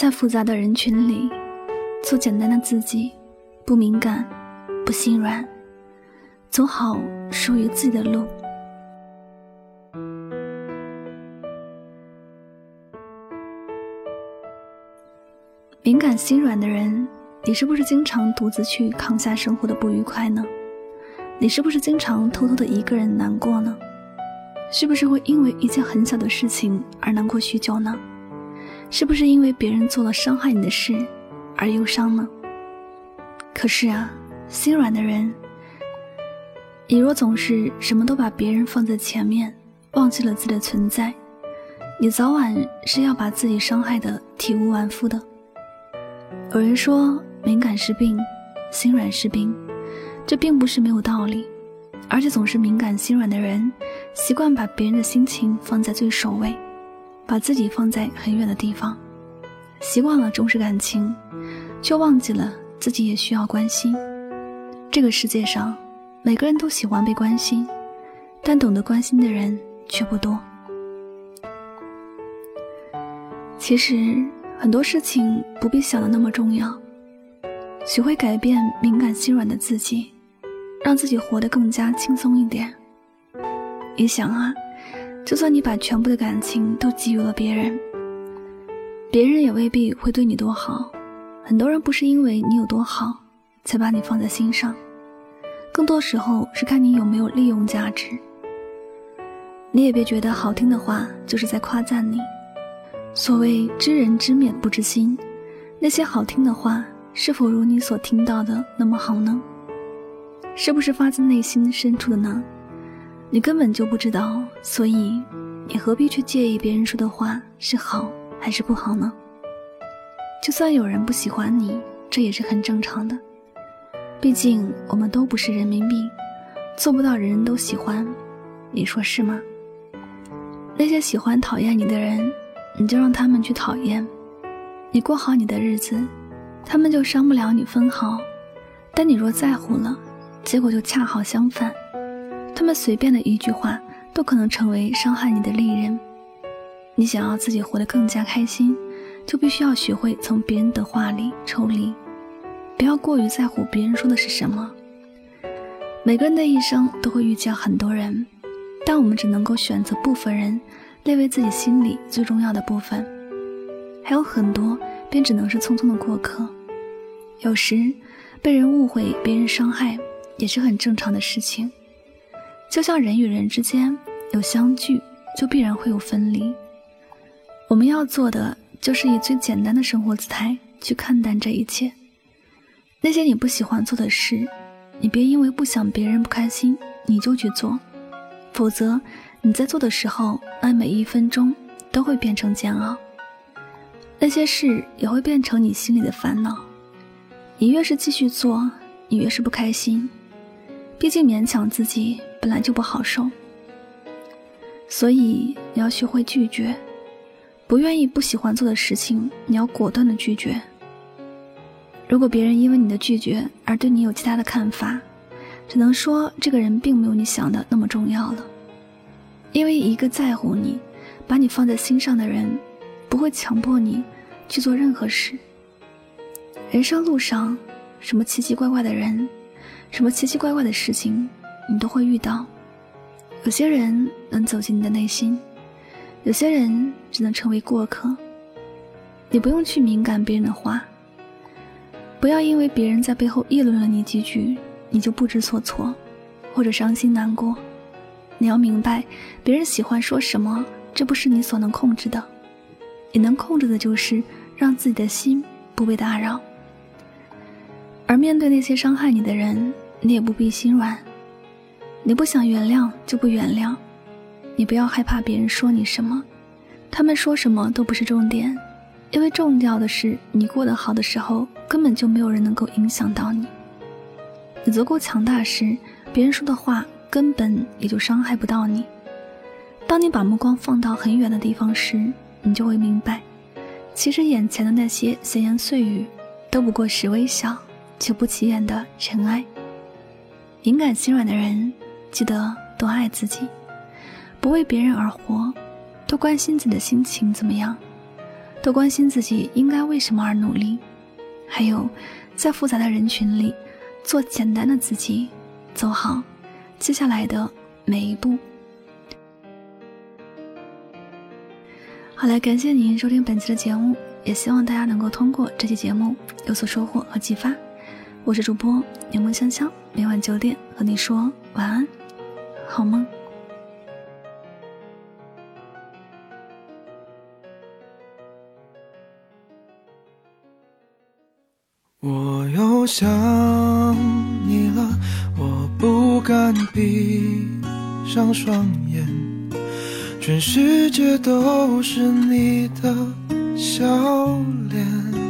在复杂的人群里，做简单的自己，不敏感，不心软，走好属于自己的路。敏感心软的人，你是不是经常独自去扛下生活的不愉快呢？你是不是经常偷偷的一个人难过呢？是不是会因为一件很小的事情而难过许久呢？是不是因为别人做了伤害你的事而忧伤呢？可是啊，心软的人，你若总是什么都把别人放在前面，忘记了自己的存在，你早晚是要把自己伤害的体无完肤的。有人说，敏感是病，心软是病。这并不是没有道理，而且总是敏感心软的人，习惯把别人的心情放在最首位，把自己放在很远的地方，习惯了重视感情，却忘记了自己也需要关心。这个世界上，每个人都喜欢被关心，但懂得关心的人却不多。其实很多事情不必想的那么重要，学会改变敏感心软的自己。让自己活得更加轻松一点。你想啊，就算你把全部的感情都给予了别人，别人也未必会对你多好。很多人不是因为你有多好才把你放在心上，更多时候是看你有没有利用价值。你也别觉得好听的话就是在夸赞你。所谓知人知面不知心，那些好听的话是否如你所听到的那么好呢？是不是发自内心深处的呢？你根本就不知道，所以你何必去介意别人说的话是好还是不好呢？就算有人不喜欢你，这也是很正常的。毕竟我们都不是人民币，做不到人人都喜欢，你说是吗？那些喜欢讨厌你的人，你就让他们去讨厌，你过好你的日子，他们就伤不了你分毫。但你若在乎了，结果就恰好相反，他们随便的一句话都可能成为伤害你的利刃。你想要自己活得更加开心，就必须要学会从别人的话里抽离，不要过于在乎别人说的是什么。每个人的一生都会遇见很多人，但我们只能够选择部分人列为自己心里最重要的部分，还有很多便只能是匆匆的过客。有时被人误会，别人伤害。也是很正常的事情，就像人与人之间有相聚，就必然会有分离。我们要做的就是以最简单的生活姿态去看待这一切。那些你不喜欢做的事，你别因为不想别人不开心你就去做，否则你在做的时候，那每一分钟都会变成煎熬。那些事也会变成你心里的烦恼。你越是继续做，你越是不开心。毕竟勉强自己本来就不好受，所以你要学会拒绝。不愿意、不喜欢做的事情，你要果断的拒绝。如果别人因为你的拒绝而对你有其他的看法，只能说这个人并没有你想的那么重要了。因为一个在乎你、把你放在心上的人，不会强迫你去做任何事。人生路上，什么奇奇怪怪的人。什么奇奇怪怪的事情，你都会遇到。有些人能走进你的内心，有些人只能成为过客。你不用去敏感别人的话，不要因为别人在背后议论了你几句，你就不知所措，或者伤心难过。你要明白，别人喜欢说什么，这不是你所能控制的。你能控制的就是让自己的心不被打扰。而面对那些伤害你的人，你也不必心软。你不想原谅就不原谅，你不要害怕别人说你什么，他们说什么都不是重点，因为重要的是你过得好的时候，根本就没有人能够影响到你。你足够强大时，别人说的话根本也就伤害不到你。当你把目光放到很远的地方时，你就会明白，其实眼前的那些闲言碎语，都不过是微小。就不起眼的尘埃。敏感心软的人，记得多爱自己，不为别人而活，多关心自己的心情怎么样。多关心自己应该为什么而努力，还有在复杂的人群里做简单的自己，走好接下来的每一步。好了，感谢您收听本期的节目，也希望大家能够通过这期节目有所收获和启发。我是主播柠檬香香，每晚九点和你说晚安，好梦。我又想你了，我不敢闭上双眼，全世界都是你的笑脸。